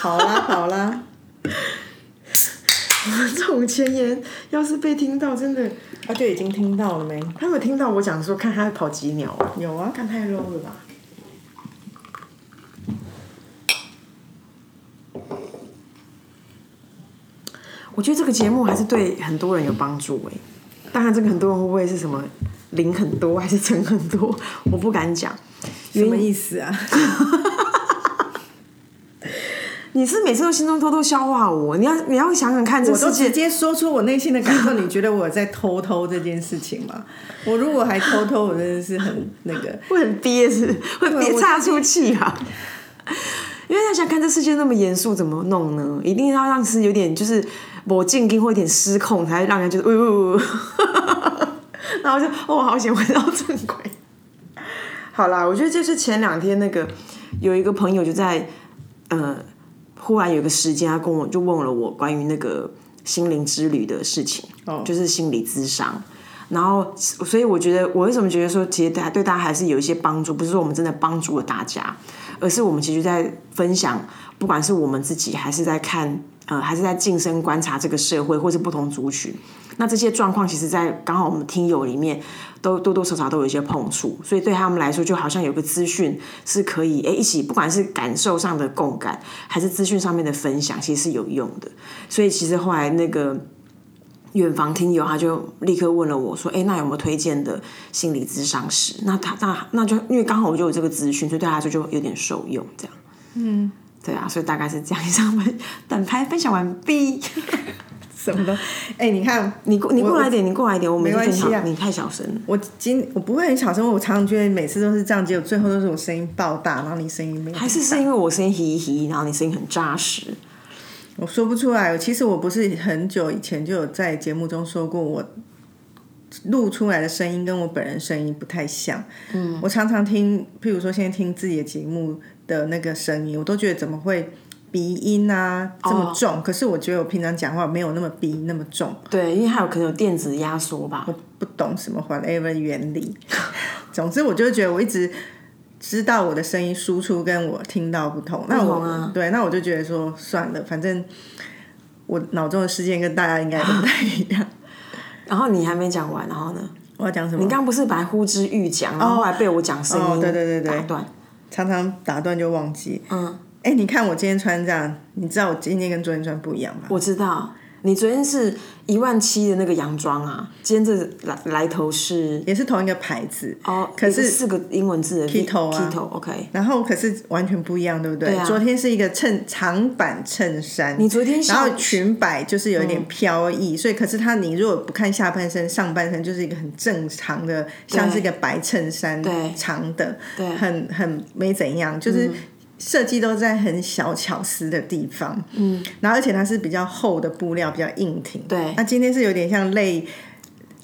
好啦好啦，这种前言要是被听到，真的，他就已经听到了没？他有听到我讲说看他跑几秒啊？有啊，看太 low 了吧？我觉得这个节目还是对很多人有帮助哎。当然，这个很多人会不会是什么零很多还是乘很多？我不敢讲。什么意思啊？你是每次都心中偷偷消化我？你要你要想想看，这我都世界直接说出我内心的感受，你觉得我在偷偷这件事情吗？我如果还偷偷，我真的是很那个。会很憋是 会憋我岔出气啊。因为他想看这世界那么严肃，怎么弄呢？一定要让是有点就是我静音或有点失控，才会让人觉得，呜、呜呜然后就哦，好险回到正轨。好啦，我觉得就是前两天那个有一个朋友就在呃，忽然有一个时间，他跟我就问了我关于那个心灵之旅的事情，哦就是心理咨商。然后，所以我觉得，我为什么觉得说，其实大家对大家还是有一些帮助，不是说我们真的帮助了大家，而是我们其实在分享，不管是我们自己，还是在看，呃，还是在近身观察这个社会，或是不同族群。那这些状况，其实，在刚好我们听友里面，都多多少少都有一些碰触，所以对他们来说，就好像有个资讯是可以，哎，一起，不管是感受上的共感，还是资讯上面的分享，其实是有用的。所以其实后来那个。远房听友他就立刻问了我说：“哎，那有没有推荐的心理咨商师？那他那那就因为刚好我就有这个资讯，所以对他来说就有点受用，这样。嗯，对啊，所以大概是这样。以上分本拍分享完毕。什么的，哎、你看你过你过来一点，你过来一点，我没关系啊你太小声了。我今我不会很小声，我常常觉得每次都是这样，结果最后都是我声音爆大，然后你声音没。还是是因为我声音嘻嘻，然后你声音很扎实。我说不出来。其实我不是很久以前就有在节目中说过，我录出来的声音跟我本人声音不太像。嗯，我常常听，譬如说现在听自己的节目的那个声音，我都觉得怎么会鼻音啊这么重？可是我觉得我平常讲话没有那么鼻音那么重。对，因为还有可能有电子压缩吧。我不懂什么 whatever 原理。总之，我就觉得我一直知道我的声音输出跟我听到不同。那我、对，那我就觉得说算了，反正我脑中的世界跟大家应该都不太一样。然后你还没讲完，然后呢？我要讲什么？你刚刚不是本来呼之欲讲，然后后来被我讲声音、哦对对对对打断。常常打断就忘记。嗯，哎，你看我今天穿这样，你知道我今天跟昨天穿不一样吗？我知道，你昨天是一万七的那个洋装啊，今天这来来头是也是同一个牌子哦，可是四个英文字的 Kito 啊，Kito，OK，。然后可是完全不一样，对不对？啊昨天是一个衬长版衬衫，你昨天然下后裙摆就是有一点飘逸，所以可是它你如果不看下半身，上半身就是一个很正常的，像是一个白衬衫，对长的，对很很没怎样，就是。设计都在很小巧思的地方，嗯，然后而且它是比较厚的布料，比较硬挺，对那今天是有点像类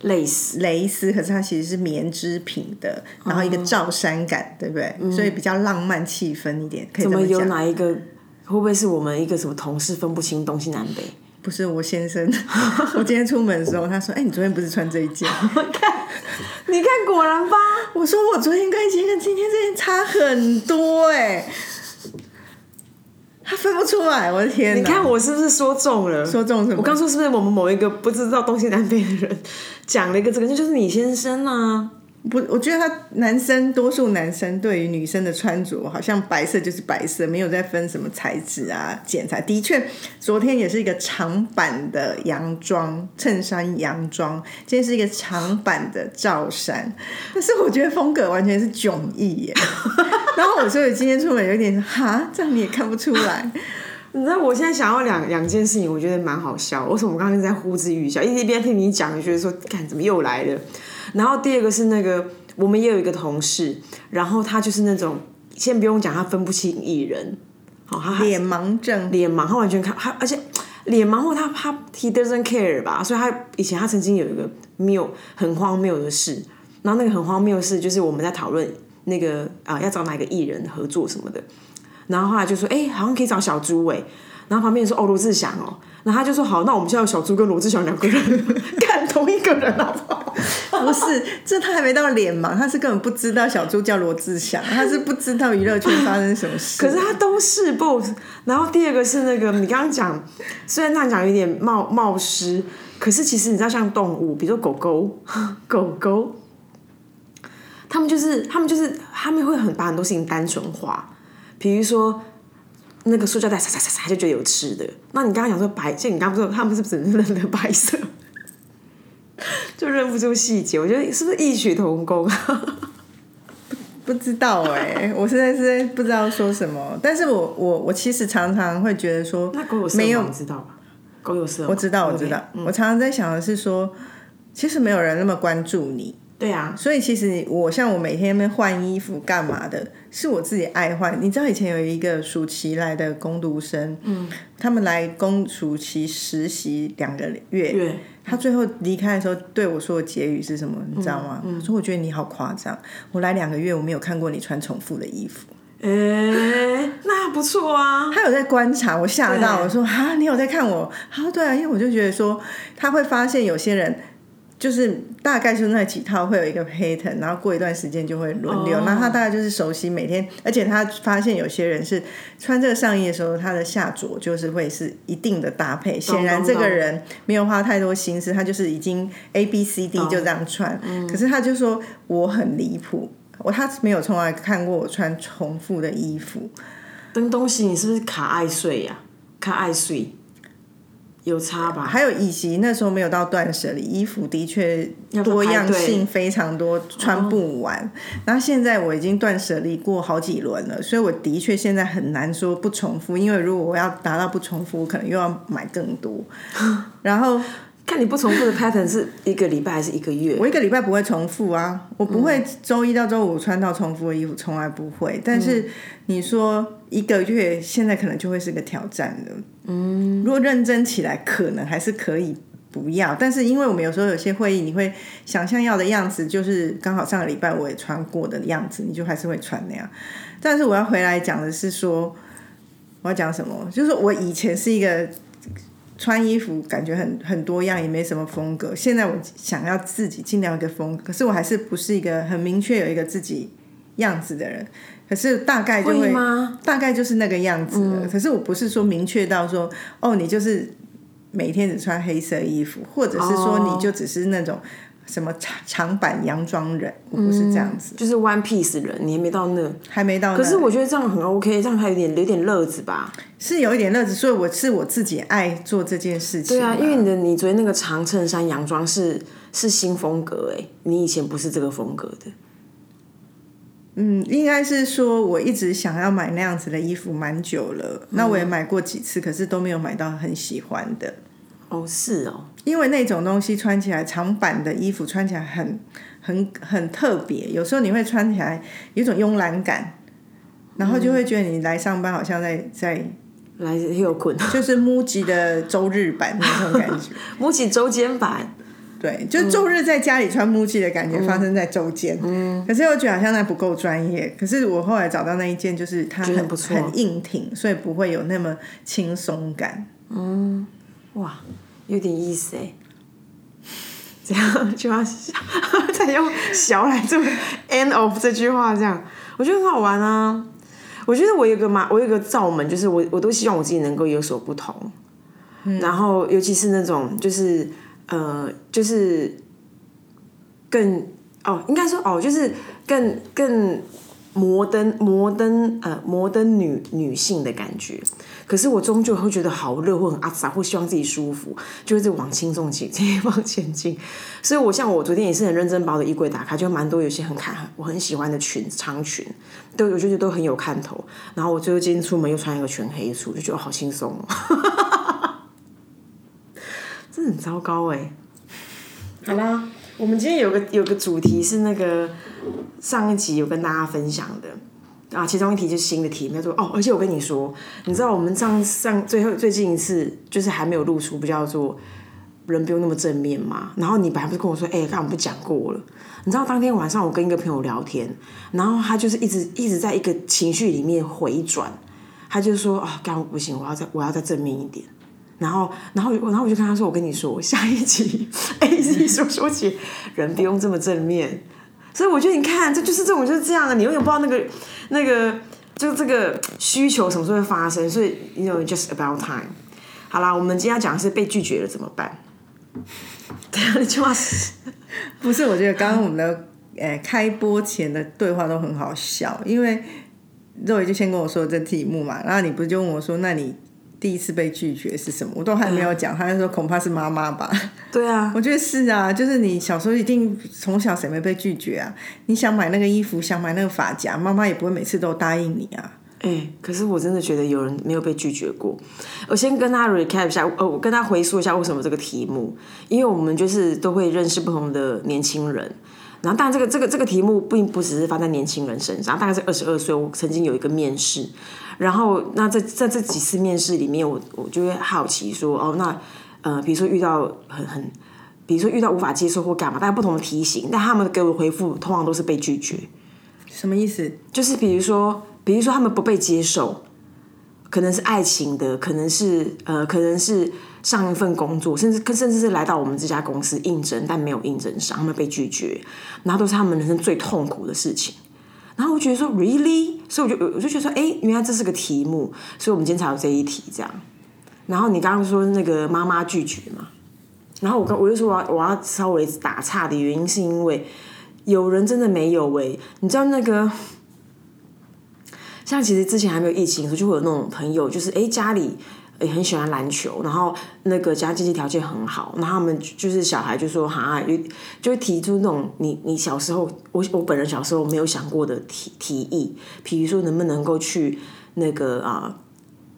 类似蕾丝，可是它其实是棉织品的，然后一个罩衫感，对不对？所以比较浪漫气氛一点，可以这怎么有。哪一个？会不会是我们一个什么同事分不清东西南北？不是我先生，我今天出门的时候，他说：“哎、你昨天不是穿这一件 你看，果然吧。？”我说：“我昨天跟今天跟今天这件差很多哎、他分不出来，我的天哪！你看我是不是说中了？说中什么？我刚说是不是我们某一个不知道东西南北的人讲了一个这个，那就是你先生啊。不，我觉得他男生多数男生对于女生的穿着，好像白色就是白色，没有再分什么材质啊、剪裁。的确，昨天也是一个长版的洋装，衬衫洋装，今天是一个长版的罩衫，但是我觉得风格完全是迥异耶。然后我说我今天出门有点哈，这样你也看不出来。你知道我现在想要两两件事情，我觉得蛮好笑。为什么我刚刚在呼之欲笑？一边听你讲，觉得说，看怎么又来了。然后第二个是那个，我们也有一个同事，然后他就是那种，先不用讲，他分不清艺人，好、他脸盲症，脸盲，他完全看他，而且脸盲或他他 he doesn't care 吧，所以他以前他曾经有一个谬很荒谬的事，然后那个很荒谬的事就是我们在讨论那个啊、要找哪个艺人合作什么的，然后后来就说哎、好像可以找小猪哎、然后旁边人说哦罗志祥哦，然后他就说好，那我们现在有小猪跟罗志祥两个人 干同一个人好不好？不是，这他还没到脸盲，他是根本不知道小猪叫罗志祥，他是不知道娱乐圈发生什么事。可是他都是 boss。然后第二个是那个你刚刚讲，虽然那讲有点冒冒失，可是其实你知道，像动物，比如说狗狗，狗狗，他们就是他们就是他们会很把很多事情单纯化，比如说。那个塑胶袋擦擦擦擦就觉得有吃的，那你刚刚讲说白，就你刚刚说他们是不是认得白色，就认不出细节？我觉得是不是异曲同工？不知道哎，我现在是不知道说什么。但是我我我其实常常会觉得说，那狗有色没有你知道吧？狗有色，我知道我知道，我常常在想的是说，其实没有人那么关注你。对啊，所以其实我像我每天在换衣服干嘛的，是我自己爱换。你知道以前有一个暑期来的工读生，嗯，他们来工暑期实习两个月，他最后离开的时候对我说的结语是什么？你知道吗？说我觉得你好夸张，我来两个月我没有看过你穿重复的衣服。哎，那不错啊。他有在观察，我吓到我说啊，你有在看我？他说对啊，因为我就觉得说他会发现有些人。就是大概就那几套会有一个 pattern，然后过一段时间就会轮流。那他大概就是熟悉每天，而且他发现有些人是穿这个上衣的时候，他的下着就是会是一定的搭配。显然这个人没有花太多心思，他就是已经 A B C D 就这样穿。可是他就说我很离谱，我他没有从来看过我穿重复的衣服。登东西，你是不是卡爱睡呀？卡爱睡。有差吧？还有以及那时候没有到断舍离，衣服的确多样性非常多，穿不完。然后现在我已经断舍离过好几轮了，所以我的确现在很难说不重复，因为如果我要达到不重复，我可能又要买更多。然后。看你不重复的 pattern 是一个礼拜还是一个月？我一个礼拜不会重复啊，我不会周一到周五穿到重复的衣服，从来不会。但是你说一个月，现在可能就会是个挑战了。嗯，如果认真起来，可能还是可以不要。但是因为我们有时候有些会议，你会想象要的样子，就是刚好上个礼拜我也穿过的样子，你就还是会穿那样。但是我要回来讲的是说，我要讲什么？就是我以前是一个。穿衣服感觉很很多样，也没什么风格。现在我想要自己尽量一个风格，可是我还是不是一个很明确有一个自己样子的人。可是大概就会，大概就是那个样子。可是我不是说明确到说，哦，你就是每天只穿黑色衣服，或者是说你就只是那种。什么长长版洋装人，我不是这样子，就是 one piece 人，你还没到那，还没到。可是我觉得这样很 OK，这样还有点有点乐子吧？是有一点乐子，所以我是我自己爱做这件事情。对啊，因为你的你昨天那个长衬衫洋装是是新风格哎，你以前不是这个风格的。嗯，应该是说我一直想要买那样子的衣服蛮久了，那我也买过几次，可是都没有买到很喜欢的。哦，是哦，因为那种东西穿起来长版的衣服穿起来很很很特别，有时候你会穿起来有种慵懒感，然后就会觉得你来上班好像在在来又困，就是 MUJI 的周日版那种感觉，MUJI 周间版，对，就周日在家里穿 MUJI 的感觉发生在周间，嗯，可是我觉得好像那不够专业，可是我后来找到那一件，就是它很很硬挺，所以不会有那么轻松感，嗯。哇，有点意思哎，这样就要 再用“小”来做 “end of” 这句话，这样我觉得很好玩啊。我觉得我有个嘛，我有个罩门，就是我我都希望我自己能够有所不同。然后，尤其是那种就是呃，就是更哦，应该说哦，就是更更。摩登摩登呃摩登女女性的感觉，可是我终究会觉得好热或很阿杂，或希望自己舒服，就会在往轻重前进往前进。所以我像我昨天也是很认真把我的衣柜打开，就蛮多有些很看我很喜欢的裙长裙，都我觉得都很有看头。然后我最后今天出门又穿一个全黑束，就觉得好轻松哦，真的很糟糕哎。好啦。我们今天有个有个主题是那个上一集有跟大家分享的啊，其中一题就是新的题，叫做哦，而且我跟你说，你知道我们上上最后最近一次就是还没有露出，不叫做人不用那么正面嘛。然后你本来不是跟我说，哎，刚刚不讲过了？你知道当天晚上我跟一个朋友聊天，然后他就是一直一直在一个情绪里面回转，他就说啊，刚刚不行，我要再我要再正面一点。然后，然后，然后我就跟他说：“我跟你说，下一集 A Z 说说起人不用这么正面。”所以我觉得你看，这就是这种就是这样的，你永远不知道那个那个就这个需求什么时候会发生。所以，you know just about time。好啦，我们今天要讲的是被拒绝了怎么办？对啊，那句话是不是？我觉得刚刚我们的呃开播前的对话都很好笑，因为肉爷就先跟我说这题目嘛，然后你不就问我说，那你第一次被拒绝是什么？我都还没有讲，他就说恐怕是妈妈吧。对啊，我觉得是啊，就是你小时候一定从小谁没被拒绝啊？你想买那个衣服，想买那个发夹，妈妈也不会每次都答应你啊。哎、可是我真的觉得有人没有被拒绝过。我先跟他 recap 一下，呃，我跟他回溯一下为什么这个题目，因为我们就是都会认识不同的年轻人。然后，当然这个这个这个题目并不只是发在年轻人身上，大概是二十二岁，我曾经有一个面试，然后那在在这几次面试里面，我我就会好奇说，哦，那呃，比如说遇到很很，比如说遇到无法接受或干嘛，大家不同的题型，但他们给我的回复通常都是被拒绝。什么意思？就是比如说，比如说他们不被接受，可能是爱情的，可能是呃，可能是上一份工作，甚至甚至是来到我们这家公司应征，但没有应征上，他们被拒绝，然后都是他们人生最痛苦的事情。然后我觉得说，really，所以我就我就觉得说，哎，原来这是个题目，所以我们今天才有这一题这样。然后你刚刚说那个妈妈拒绝嘛，然后我跟我就说我要我要稍微打岔的原因是因为有人真的没有喂、你知道那个。像其实之前还没有疫情的时候，就会有那种朋友，就是哎家里也很喜欢篮球，然后那个家经济条件很好，然后他们就是小孩就说哈，有就会提出那种你你小时候我我本人小时候没有想过的提提议，比如说能不能够去那个啊。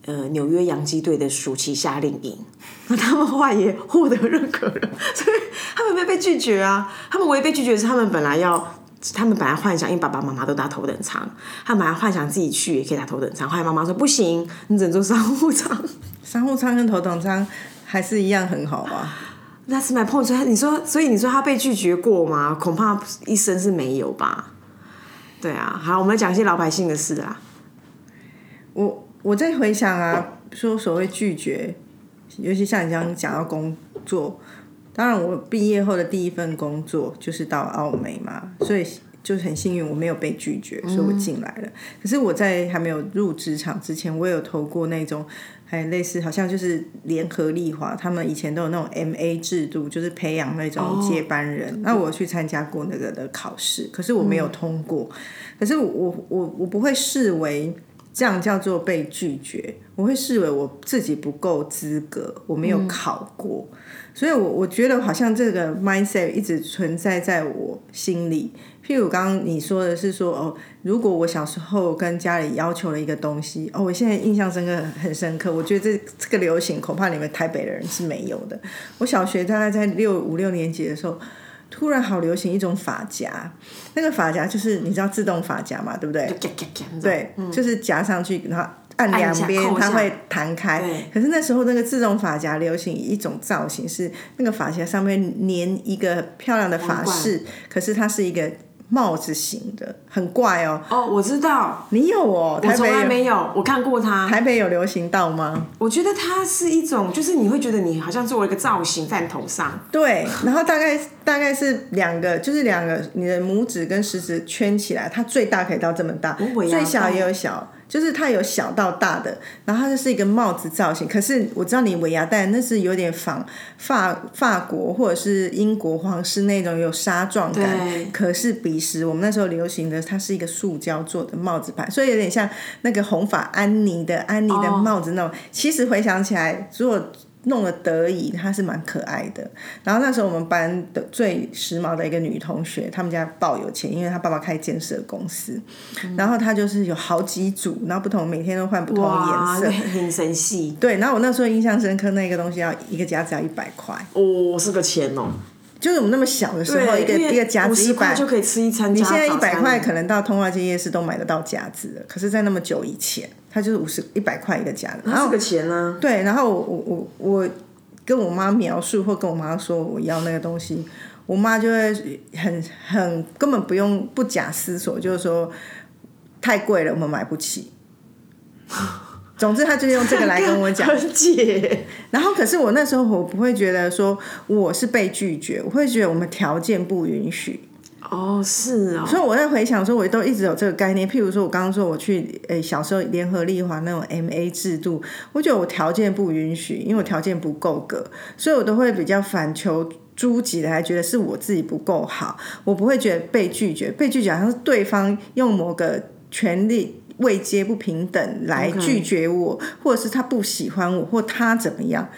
呃，纽约洋基队的暑期夏令营，那他们话也获得认可了，所以他们没有被拒绝啊。他们唯一被拒绝是他们本来要他们本来幻想，因为爸爸妈妈都搭头等舱，他们本来幻想自己去也可以搭头等舱。后来妈妈说不行，你只能坐商务舱。商务舱跟头等舱还是一样很好吧。That's my point。所以你说，所以你说他被拒绝过吗？恐怕一生是没有吧。对啊，好，我们来讲一些老百姓的事啦。我我在回想啊，说所谓拒绝，尤其像你刚刚讲到工作，当然我毕业后的第一份工作就是到澳美嘛，所以就是很幸运我没有被拒绝，所以我进来了。可是我在还没有入职场之前，我有投过那种。还类似，好像就是联合利华，他们以前都有那种 M A 制度，就是培养那种接班人。那我去参加过那个的考试，可是我没有通过。可是我我我不会视为这样叫做被拒绝，我会视为我自己不够资格，我没有考过。所以我，我觉得好像这个 mindset 一直存在在我心里。譬如刚刚你说的是说，哦，如果我小时候跟家里要求了一个东西，哦，我现在印象深刻，很深刻。我觉得这这个流行，恐怕你们台北的人是没有的。我小学大概在六五六年级的时候，突然好流行一种发夹，那个发夹就是你知道自动发夹嘛，对不对？对，就是夹上去，然后按两边它会弹开。可是那时候那个自动发夹流行一种造型，是那个发夹上面粘一个漂亮的发饰，可是它是一个帽子型的，很怪哦。哦，我知道，你有哦？我从台北有？来没有，我看过它。台北有流行到吗？我觉得它是一种，就是你会觉得你好像做了一个造型在你头上，对，然后大概大概是两个，就是两个你的拇指跟食指圈起来，它最大可以到这么大，最小也有小，就是它有小到大的，然后它就是一个帽子造型。可是我知道你尾牙戴那是有点仿法法国或者是英国皇室那种有纱状感，可是彼时我们那时候流行的，它是一个塑胶做的帽子牌，所以有点像那个红发安妮的安妮的哦帽子那种。其实回想起来，如果弄了得宜，它是蛮可爱的。然后那时候我们班的最时髦的一个女同学，他们家爆有钱，因为她爸爸开建设公司，然后她就是有好几组，然后不同每天都换不同哇，颜色。很神细对，然后我那时候印象深刻，那个东西要一个夹子要一百块，哦，是个钱哦。就是我们那么小的时候，一个一个夹子一百就可以吃一餐。你现在一百块可能到通化街夜市都买得到夹子了，可是，在那么久以前，它就是五十一百块一个夹子。然后个钱呢、对，然后我我我我跟我妈描述或跟我妈说我要那个东西，我妈就会很很根本不用不假思索，就是说太贵了，我们买不起。总之，他就用这个来跟我讲。很解。然后，可是我那时候我不会觉得说我是被拒绝，我会觉得我们条件不允许。哦，是哦。所以我在回想说，我都一直有这个概念。譬如说，我刚刚说我去诶小时候联合利华那种 M A 制度，我觉得我条件不允许，因为我条件不够格，所以我都会比较反求诸己的，还觉得是我自己不够好，我不会觉得被拒绝。被拒绝好像是对方用某个权利位阶不平等来拒绝我，或者是他不喜欢我，或他怎么样。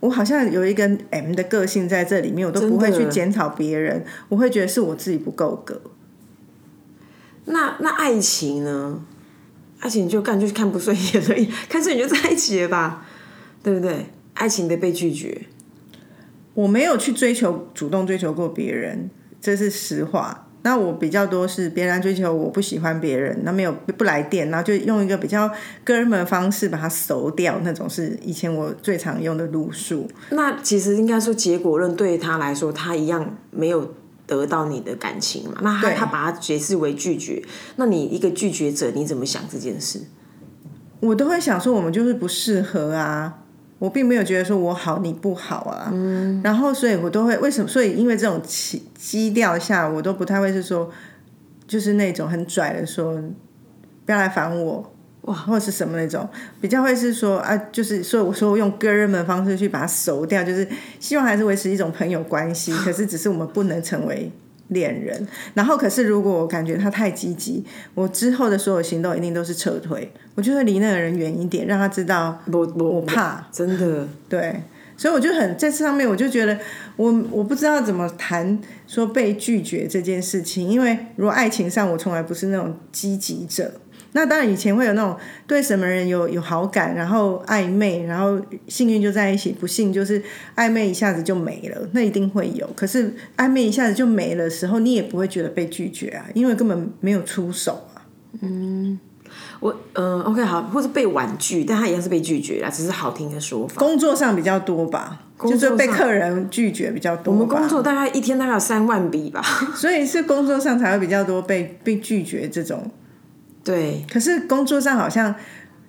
我好像有一个 M 的个性在这里面，我都不会去检讨别人，我会觉得是我自己不够格。那那爱情呢？爱情就干就看不顺眼而已，看顺眼就在一起了吧，对不对？爱情的被拒绝，我没有去追求，主动追求过别人，这是实话。那我比较多是别人追求，我不喜欢别人，那没有不来电，然后就用一个比较哥们的方式把它熟掉，那种是以前我最常用的路数。那其实应该说结果论对他来说，他一样没有得到你的感情嘛？那他他把它解释为拒绝，那你一个拒绝者，你怎么想这件事？我都会想说，我们就是不适合啊。我并没有觉得说我好你不好啊，然后所以我都会为什么？所以因为这种基基调下，我都不太会是说，就是那种很拽的说，不要来烦我哇，或者是什么那种，比较会是说啊，就是所以我说用哥们的方式去把它熟掉，就是希望还是维持一种朋友关系，可是只是我们不能成为。恋人，然后可是如果我感觉他太积极，我之后的所有行动一定都是撤退，我就会离那个人远一点，让他知道我我怕，真的。对，所以我就很在这上面，我就觉得我我不知道怎么谈说被拒绝这件事情，因为如果爱情上我从来不是那种积极者。那当然，以前会有那种对什么人有有好感，然后暧昧，然后幸运就在一起，不幸就是暧昧一下子就没了，那一定会有。可是暧昧一下子就没了时候，你也不会觉得被拒绝啊，因为根本没有出手啊。嗯，我嗯，OK，好，或是被婉拒，但他一样是被拒绝啦，只是好听的说法。工作上比较多吧，就是被客人拒绝比较多。我们工作大概一天大概有三万笔吧，所以是工作上才会比较多被被拒绝这种。对，可是工作上好像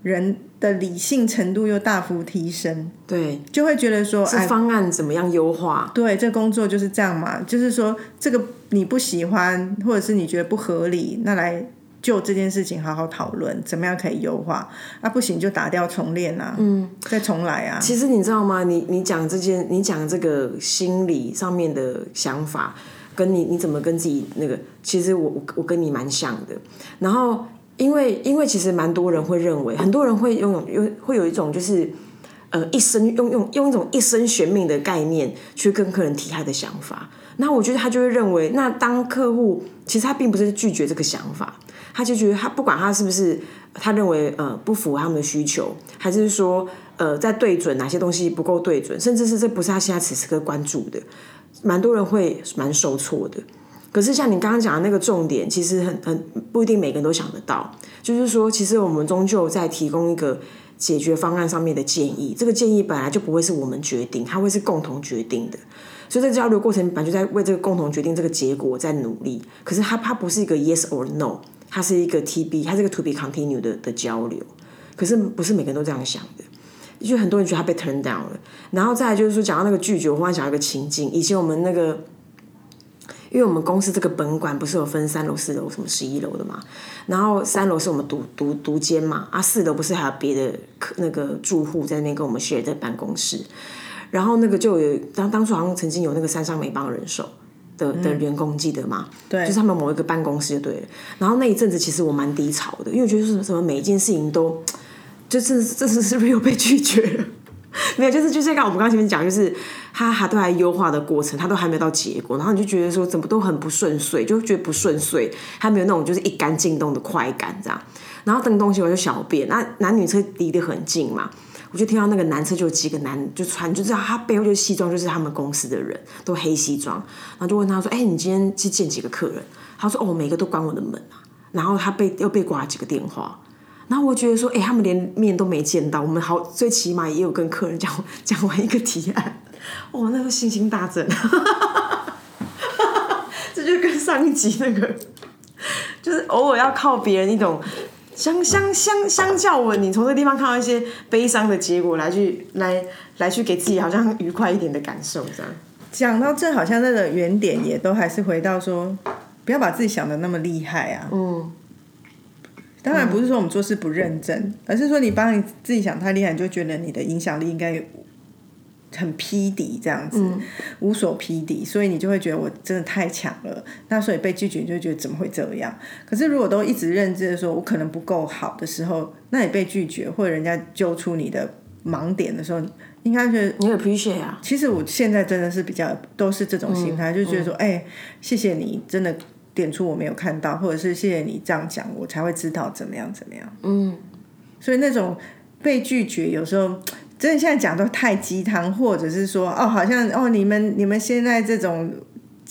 人的理性程度又大幅提升，对，就会觉得说，哎方案怎么样优化？对，这工作就是这样嘛，就是说这个你不喜欢，或者是你觉得不合理，那来就这件事情好好讨论，怎么样可以优化？啊，不行就打掉重练啊，嗯，再重来啊。其实你知道吗？你你讲这件，你讲这个心理上面的想法，跟你你怎么跟自己那个，其实我我我跟你蛮像的，然后。因为，因为其实蛮多人会认为，很多人会用用，会有一种就是，呃，一生用用用一种一生悬命的概念去跟客人提他的想法。那我觉得他就会认为，那当客户其实他并不是拒绝这个想法，他就觉得他不管他是不是他认为呃不符合他们的需求，还是说呃在对准哪些东西不够对准，甚至是这不是他现在此时刻关注的，蛮多人会蛮受挫的。可是像你刚刚讲的那个重点，其实很很不一定每个人都想得到。就是说，其实我们终究在提供一个解决方案上面的建议，这个建议本来就不会是我们决定，它会是共同决定的。所以在交流过程，本来就在为这个共同决定这个结果在努力。可是它它不是一个 yes or no，它是一个 T B，它是个 to be continue 的的交流。可是不是每个人都这样想的，就很多人觉得他被 turn down 了。然后再来就是说，讲到那个拒绝，我忽然想到一个情境，以前我们那个。因为我们公司这个本馆不是有分三楼、四楼、什么十一楼的嘛，然后三楼是我们独独独间嘛，啊四楼不是还有别的客那个住户在那边跟我们 share 在办公室，然后那个就有当当初好像曾经有那个山上美邦人寿的的员工记得吗？对，就是他们某一个办公室就对了。然后那一阵子其实我蛮低潮的，因为我觉得是什么每一件事情都就是这次是不是又被拒绝了？没有，就是就是刚我们刚前面讲，就是他还都还优化的过程，他都还没有到结果，然后你就觉得说怎么都很不顺遂，就觉得不顺遂，还没有那种就是一杆进洞的快感这样。然后等东西我就小便，那男女车离得很近嘛，我就听到那个男车就有几个男就穿，就知道他背后就是西装，就是他们公司的人都黑西装，然后就问他说：“哎，你今天去见几个客人？”他说：“哦，每个都关我的门啊。”然后他被又被挂几个电话。然后我觉得说，哎，他们连面都没见到，我们好最起码也有跟客人讲讲完一个提案，哇，那个信心大增，这就跟上一集那个，就是偶尔要靠别人一种相相相相较我，你从这个地方看到一些悲伤的结果，来去来来去给自己好像愉快一点的感受，这样。讲到这，好像那个原点也都还是回到说，不要把自己想的那么厉害啊。嗯，当然不是说我们做事不认真，而是说你帮你自己想太厉害，你就觉得你的影响力应该很匹敌这样子，无所匹敌，所以你就会觉得我真的太强了。那所以被拒绝，你就觉得怎么会这样？可是如果都一直认知的说，我可能不够好的时候，那你被拒绝或者人家揪出你的盲点的时候，应该觉得你 appreciate 啊。其实我现在真的是比较都是这种心态，就觉得说，哎、谢谢你，真的点出我没有看到，或者是谢谢你这样讲，我才会知道怎么样怎么样。嗯，所以那种被拒绝，有时候真的现在讲都太鸡汤，或者是说，哦，好像哦，你们你们现在这种。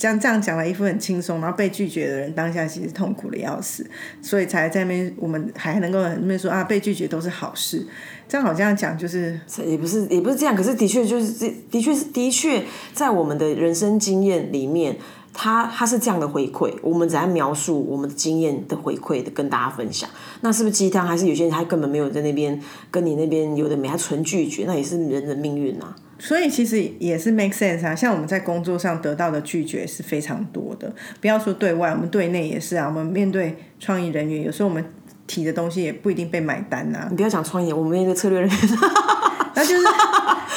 这样这样讲了一副很轻松，然后被拒绝的人当下其实痛苦的要死，所以才在那边我们还能够那边说啊，被拒绝都是好事。这样好像讲就是也不是也不是这样，可是的确就是这的确是的确在我们的人生经验里面，他他是这样的回馈，我们只在描述我们的经验的回馈的跟大家分享。那是不是鸡汤？还是有些人他根本没有在那边跟你那边有的没，他纯拒绝，那也是人的命运啊。所以其实也是 make sense 啊，像我们在工作上得到的拒绝是非常多的，不要说对外，我们对内也是啊。我们面对创意人员，有时候我们提的东西也不一定被买单呐、你不要讲创意，我们那个策略人员，那就是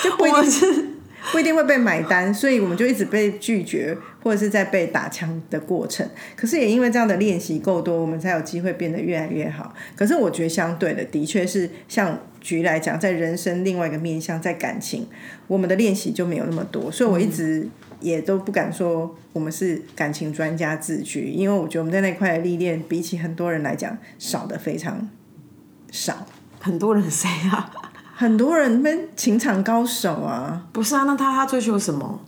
就不一定 是不一定会被买单，所以我们就一直被拒绝，或者是在被打枪的过程。可是也因为这样的练习够多，我们才有机会变得越来越好。可是我觉得相对的，的确是像局来讲，在人生另外一个面向，在感情，我们的练习就没有那么多，所以我一直也都不敢说我们是感情专家自居，因为我觉得我们在那块的历练，比起很多人来讲，少的非常少。很多人谁啊？很多人们情场高手啊，不是啊，那他他追求什么？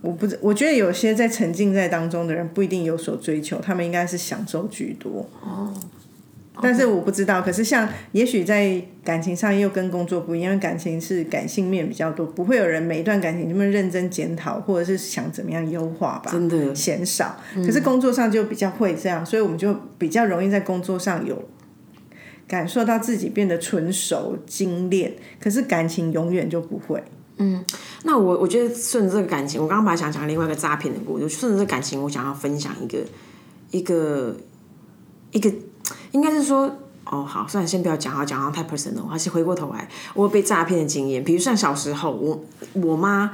我不知，我觉得有些在沉浸在当中的人不一定有所追求，他们应该是享受居多。哦，但是我不知道，可是像也许在感情上又跟工作不一样，因为感情是感性面比较多，不会有人每一段感情这么认真检讨，或者是想怎么样优化吧。真的嫌少，可是工作上就比较会这样，所以我们就比较容易在工作上有感受到自己变得纯熟精炼，可是感情永远就不会。嗯那我我觉得顺着这个感情，我刚刚本来想讲另外一个诈骗的故事，顺着这感情，我想要分享一个一个一个，应该是说。哦，好，算了，先不要讲，好讲好太 personal。还是回过头来，我有被诈骗的经验。比如像小时候，我我妈，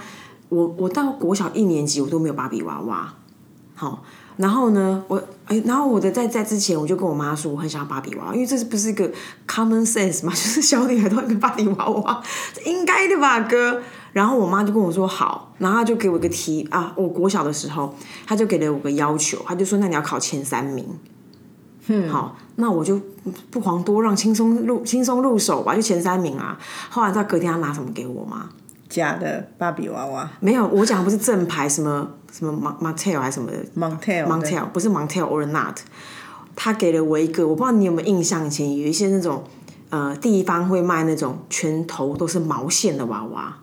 我我到国小一年级，我都没有芭比娃娃。好，然后呢，我哎，然后我的在在之前，我就跟我妈说，我很想要芭比娃娃，因为这是不是一个 common sense 嘛？就是小女孩都要一个芭比娃娃，这应该的吧，哥。然后我妈就跟我说好，然后她就给我一个题啊，我国小的时候，她就给了我个要求，她就说那你要考前三名。嗯，好，那我就不遑多让，轻松入轻松入手吧，就前三名啊。后来你知道隔天她拿什么给我吗？假的芭比娃娃？没有，我讲的不是正牌，什么什么 Mon Montel 还是什么的。Montel Montel 不是 Montel or not，他给了我一个，我不知道你有没有印象，以前有一些那种呃地方会卖那种全头都是毛线的娃娃，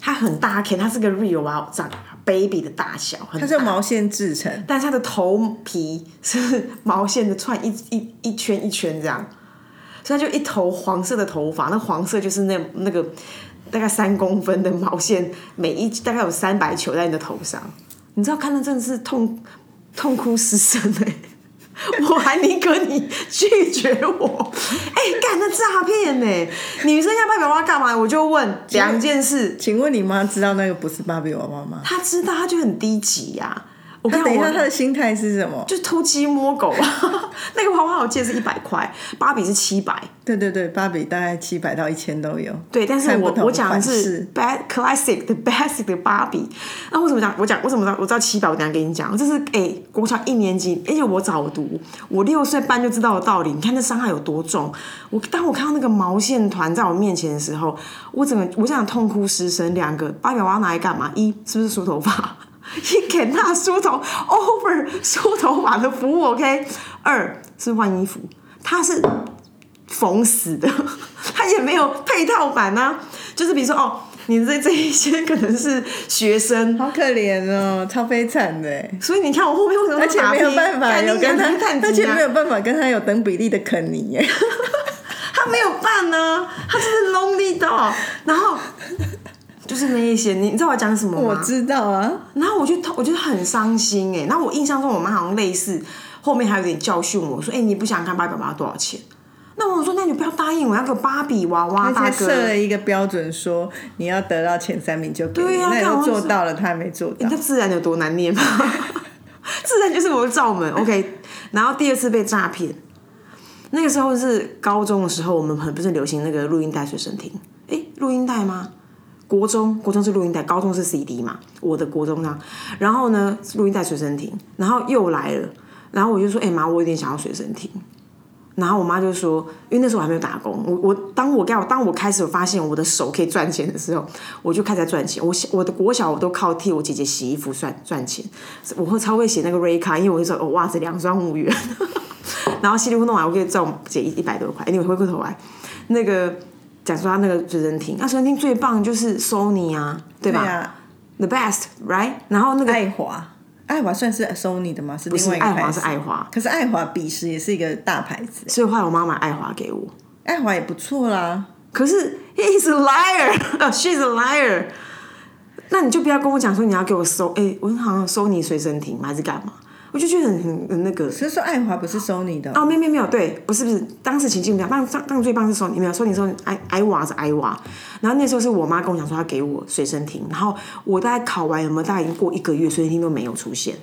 它很大片，它是个 real 娃娃，长 baby 的大小，很它是用毛线制成，但是它的头皮是毛线的串一一一圈一圈这样，所以它就一头黄色的头发，那黄色就是那那个大概三公分的毛线，每一大概有三百球在你的头上，你知道看到真的是痛痛哭失声哎、我还宁可你拒绝我，哎、干那诈骗呢？女生要芭比娃娃干嘛？我就问两件事，请问你妈知道那个不是芭比娃娃吗？她知道，她就很低级呀、我等一下，他的心态是什么？就偷鸡摸狗啊！那个娃娃我记得是一百块，芭比是七百。对对对，芭比大概七百到一千都有。对，但是我我讲的是 bad classic 的 basic 的芭比。那为什么讲我讲我怎么知道我知道七百？我等一下跟你讲，这是哎、国小一年级，而且我早读，我六岁半就知道的道理。你看那伤害有多重？我当我看到那个毛线团在我面前的时候，我整个我想痛哭失声。两个芭比娃娃拿来干嘛？一是不是梳头发？一给他梳头 over 梳头发的服务 OK。二是换衣服，他是缝死的，他也没有配套版啊。就是比如说哦，你这这一些可能是学生，好可怜哦，超悲惨的欸。所以你看我后面为什么而且没有办法有跟他，而且没有有办法跟他有等比例的肯尼耶。他没有办呢、他就是 lonely dog，然后就是那一些，你你知道我讲什么吗？我知道啊，然后我就我觉得很伤心哎，然后我印象中我妈好像类似，后面还有点教训我说，哎、你不想看芭比娃娃多少钱？那我说，那你不要答应我要个芭比娃娃，而大哥。且设了一个标准，说你要得到前三名就给你，对啊那你做到了，他还没做到你。这自然有多难念吗？自然就是我的罩门。OK，然后第二次被诈骗，那个时候是高中的时候，我们很不是流行那个录音带随身听？哎，录音带吗？国中，国中是录音带，高中是 CD 嘛。我的国中上，然后呢，录音带随身听，然后又来了，然后我就说，哎、妈，我有点想要随身听。然后我妈就说，因为那时候我还没有打工，我我当我该当我开始发现我的手可以赚钱的时候，我就开始在赚钱。我我的国小我都靠替我姐姐洗衣服赚赚钱，我会超会写那个 Ray 卡，因为我就说哦袜子两双五元，然后稀里糊涂弄完我可以赚我姐一一百多块。哎，你回过头来，那个讲说他那个随身听，那随身听最棒就是 Sony 啊，对吧、对啊，t h e best right？然后那个爱华，爱华算是 Sony 的吗？是另是外一个爱华是。爱华，可是爱华彼时也是一个大牌子，所以后来我妈买爱华给我。爱华也不错啦。可是 he's a liar，呃、she's a liar。那你就不要跟我讲说你要给我收，哎、我好像收你随身听吗还是干嘛？我就觉得很很很那个。所以说爱华不是 Sony 的哦，哦，没有没有没有，对，不是不是，当时情境不一样，当当当最棒是收你没有收你收爱爱娃是爱娃，然后那时候是我妈跟我讲说她给我随身听，然后我大概考完有没有大概已经过一个月，随身听都没有出现。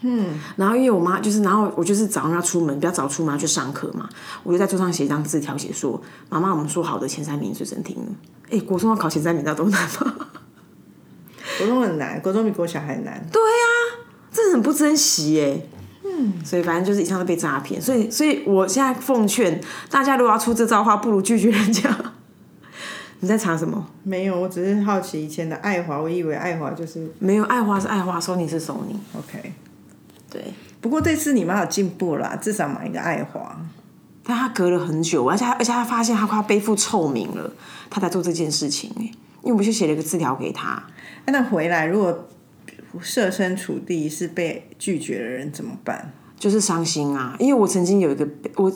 嗯，然后因为我妈就是，然后我就是早上要出门，比较早出门要去上课嘛，我就在桌上写一张字条，写说：“妈妈，我们说好的前三名随身听呢？”哎，国中要考前三名，那多难吗？国中很难，国中比国小还难。对呀、真的很不珍惜哎。嗯，所以反正就是以上都被诈骗，所以所以我现在奉劝大家，如果要出这招的话，不如拒绝人家。你在查什么？没有，我只是好奇以前的爱华，我以为爱华就是没有，爱华是爱华，索尼是索尼。OK。对，不过这次你妈有进步啦，至少买一个爱华。但他隔了很久，而且他而且他发现他快要背负臭名了，他才做这件事情哎。因为我们就写了一个字条给他，哎那回来如果设身处地是被拒绝的人怎么办？就是伤心啊。因为我曾经有一个我。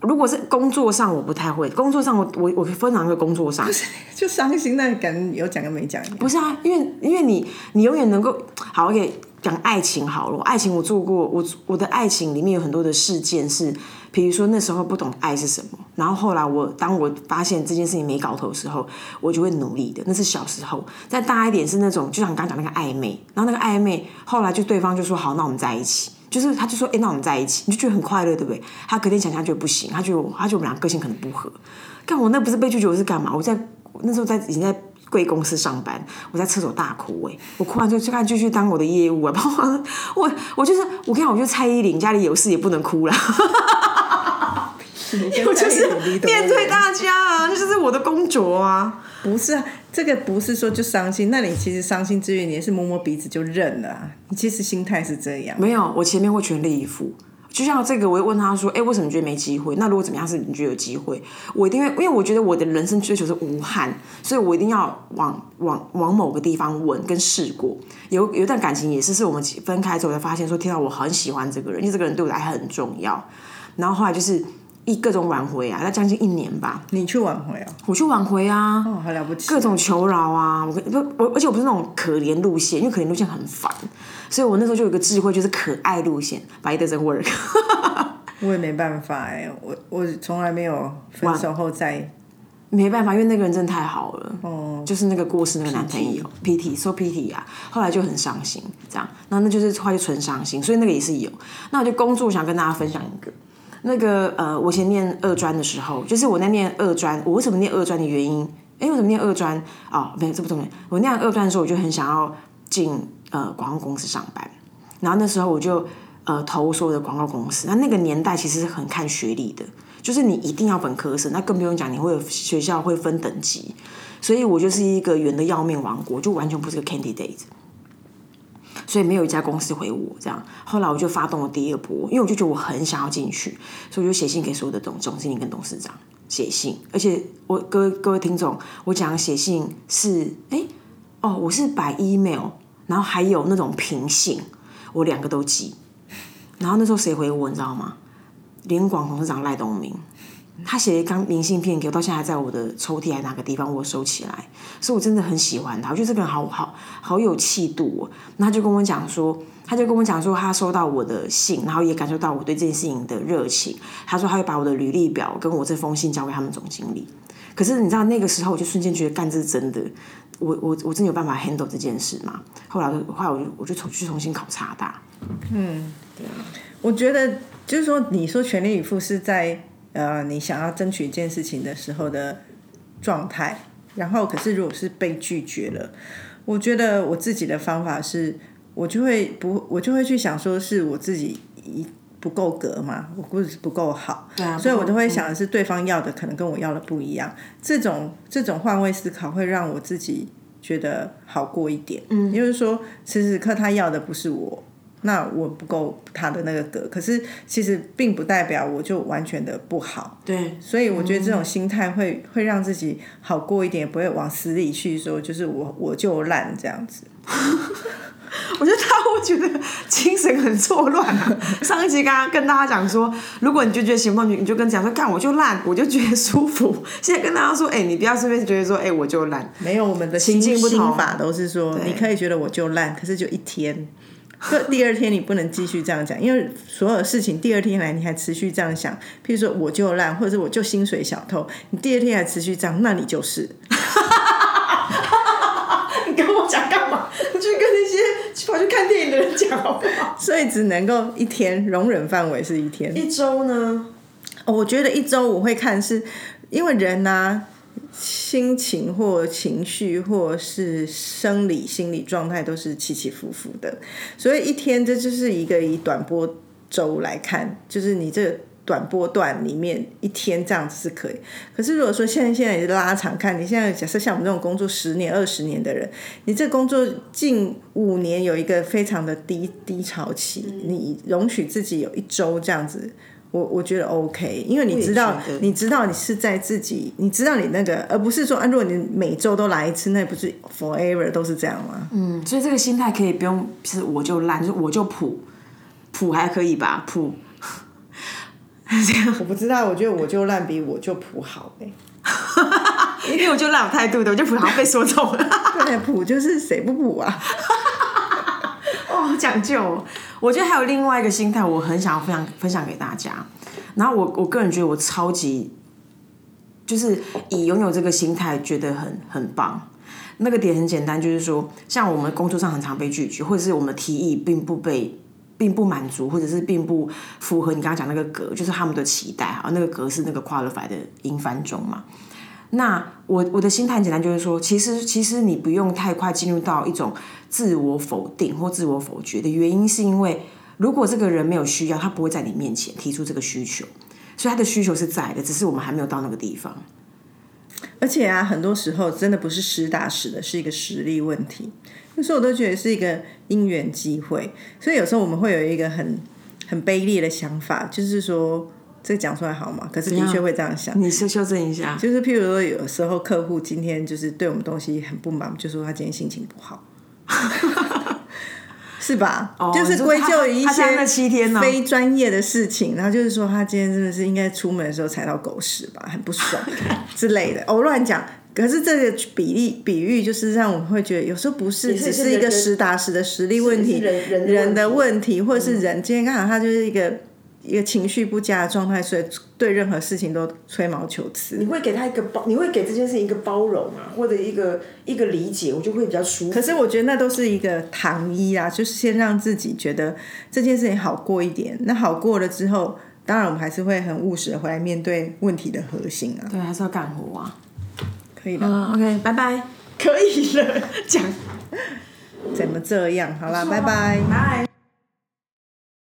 如果是工作上，我不太会。工作上我，我我分享一个工作上，就伤心，那感觉有讲跟没讲一样。不是啊，因为因为你你永远能够好，OK，讲爱情好了。爱情我做过，我我的爱情里面有很多的事件是，比如说那时候不懂爱是什么，然后后来我当我发现这件事情没搞头的时候，我就会努力的。那是小时候，再大一点是那种，就像你刚刚讲那个暧昧，然后那个暧昧后来就对方就说好，那我们在一起。就是他就说，哎、那我们在一起，你就觉得很快乐，对不对？他隔天想想觉得不行，他觉得他觉得我们俩个性可能不合。干我那不是被拒绝，我是干嘛？我在那时候在已经在贵公司上班，我在厕所大哭哎、我哭完之后就看继续当我的业务啊，包括我 我就是我跟你讲，我就蔡依林家里有事也不能哭啦，我就是面对大家啊，这就是我的工作啊。不是啊，这个不是说就伤心，那你其实伤心之余，你也是摸摸鼻子就认了、啊。你其实心态是这样。没有，我前面会全力以赴。就像这个，我会问他说：“哎、为什么你觉得没机会？那如果怎么样是你觉得有机会？我一定会，因为我觉得我的人生追求是无憾，所以我一定要往往往某个地方稳跟试过。有有一段感情也是，是我们分开之后才发现说，天啊，我很喜欢这个人，因为这个人对我来很重要。然后后来就是一各种挽回啊，那将近一年吧，你去挽回啊，我去挽回啊，哦，好了不起。各种求饶啊，我跟不我，而且我不是那种可怜路线，因为可怜路线很烦，所以我那时候就有一个智慧，就是可爱路线，but it doesn't work。我也没办法哎、我我从来没有分手后再没办法，因为那个人真的太好了，哦，就是那个过世那个男朋友，PT so PT 啊，后来就很伤心，这样，那那就是后来就纯伤心，所以那个也是有。那我就工作想跟大家分享一个，那个呃，我先念二专的时候，就是我在念二专，我为什么念二专的原因？哎，为什么念二专？哦，没有，这不重要。我念二专的时候，我就很想要进呃广告公司上班，然后那时候我就呃投所有的广告公司。那那个年代其实是很看学历的，就是你一定要本科生，那更不用讲，你会有学校会分等级，所以我就是一个圆的要命王国，就完全不是个 candidate。所以没有一家公司回我这样，后来我就发动了第二波，因为我就觉得我很想要进去，所以我就写信给所有的总总经理跟董事长，写信，而且我各位各位听众，我讲写信是哎哦，我是摆 email，然后还有那种平信，我两个都寄。然后那时候谁回我，你知道吗？联广董事长赖东明，他写了一张明信片给我，到现在还在我的抽屉还哪个地方，我收起来。所以我真的很喜欢他，我觉得这个人好好好有气度哦。那他就跟我讲说，他就跟我讲说，他收到我的信，然后也感受到我对这件事情的热情。他说他会把我的履历表跟我这封信交给他们总经理。可是你知道那个时候，我就瞬间觉得，干这是真的，我我我真的有办法 handle 这件事吗？后来后来我就我就重去重新考察他。嗯，对啊我觉得就是说，你说全力以赴是在呃你想要争取一件事情的时候的状态，然后可是如果是被拒绝了，我觉得我自己的方法是，我就会不我就会去想说是我自己一不够格嘛，我不不够好，对啊所以我都会想的是对方要的可能跟我要的不一样，这种这种换位思考会让我自己觉得好过一点，嗯，因为说此时此刻他要的不是我。那我不够他的那个格，可是其实并不代表我就完全的不好，对，所以我觉得这种心态会会让自己好过一点，不会往死里去说，就是我我就烂这样子。我觉得他会觉得精神很错乱啊。上一集刚刚跟大家讲说，如果你就觉得行不通，你你就跟讲说，干我就烂，我就觉得舒服。现在跟大家说，哎、你不要随便觉得说，哎、我就烂。没有，我们的心境不同心法都是说，你可以觉得我就烂，可是就一天。就第二天你不能继续这样讲，因为所有事情第二天来你还持续这样想，譬如说我就烂，或者是我就薪水小偷，你第二天还持续这样，那你就是。你跟我讲干嘛？你去跟那些跑去看电影的人讲好不好？所以只能够一天，容忍范围是一天。一周呢？哦，我觉得一周我会看是，因为人呢、心情或情绪或是生理心理状态都是起起伏伏的，所以一天这就是一个以短波周来看，就是你这个短波段里面一天这样子是可以。可是如果说现在现在也是拉长看，你现在假设像我们这种工作十年、二十年的人，你这工作近五年有一个非常的低低潮期，你容许自己有一周这样子。我我觉得 OK，因为你知道你知道你是在自己，你知道你那个，而不是说，啊，如果你每周都来一次，那不是 forever 都是这样吗？嗯，所以这个心态可以不用是我就烂，就是我就普普还可以吧，普这样，我不知道，我觉得我就烂比我就普好哎、因为我就烂有态度的，我就普好像被说中了。对，普就是谁不普啊？哦，好讲究哦。我觉得还有另外一个心态，我很想要分享分享给大家。然后我我个人觉得我超级，就是以拥有这个心态觉得很很棒。那个点很简单，就是说，像我们工作上很常被拒绝，或者是我们的提议并不被并不满足，或者是并不符合你刚刚讲那个格，就是他们的期待啊。那个格是那个 qualify 的英翻中嘛。那我我的心态很简单，就是说，其实其实你不用太快进入到一种自我否定或自我否决的原因，是因为如果这个人没有需要，他不会在你面前提出这个需求，所以他的需求是在的，只是我们还没有到那个地方。而且啊，很多时候真的不是实打实的，是一个实力问题。有时候我都觉得是一个因缘机会，所以有时候我们会有一个很很卑劣的想法，就是说这个讲出来好吗？可是的确会这样想。你修修正一下，就是譬如说，有时候客户今天就是对我们东西很不满，就说他今天心情不好，是吧？就是归咎于一些天非专业的事情，然后就是说他今天真的是应该出门的时候踩到狗屎吧，很不爽 之类的。我乱讲。可是这个比例比喻就是让我们会觉得，有时候不是是只是一个实打实的实力问题，人人的问题，或者是人今天刚好他就是一个一个情绪不佳的状态，所以对任何事情都吹毛求疵。你会给他一个包，你会给这件事情一个包容啊，或者一个一个理解，我就会比较舒服。可是我觉得那都是一个糖衣啊，就是先让自己觉得这件事情好过一点。那好过了之后，当然我们还是会很务实的回来面对问题的核心啊。对，还是要干活啊。可以的，嗯，OK，拜拜。可以了，讲，怎么这样？好啦，拜拜。拜。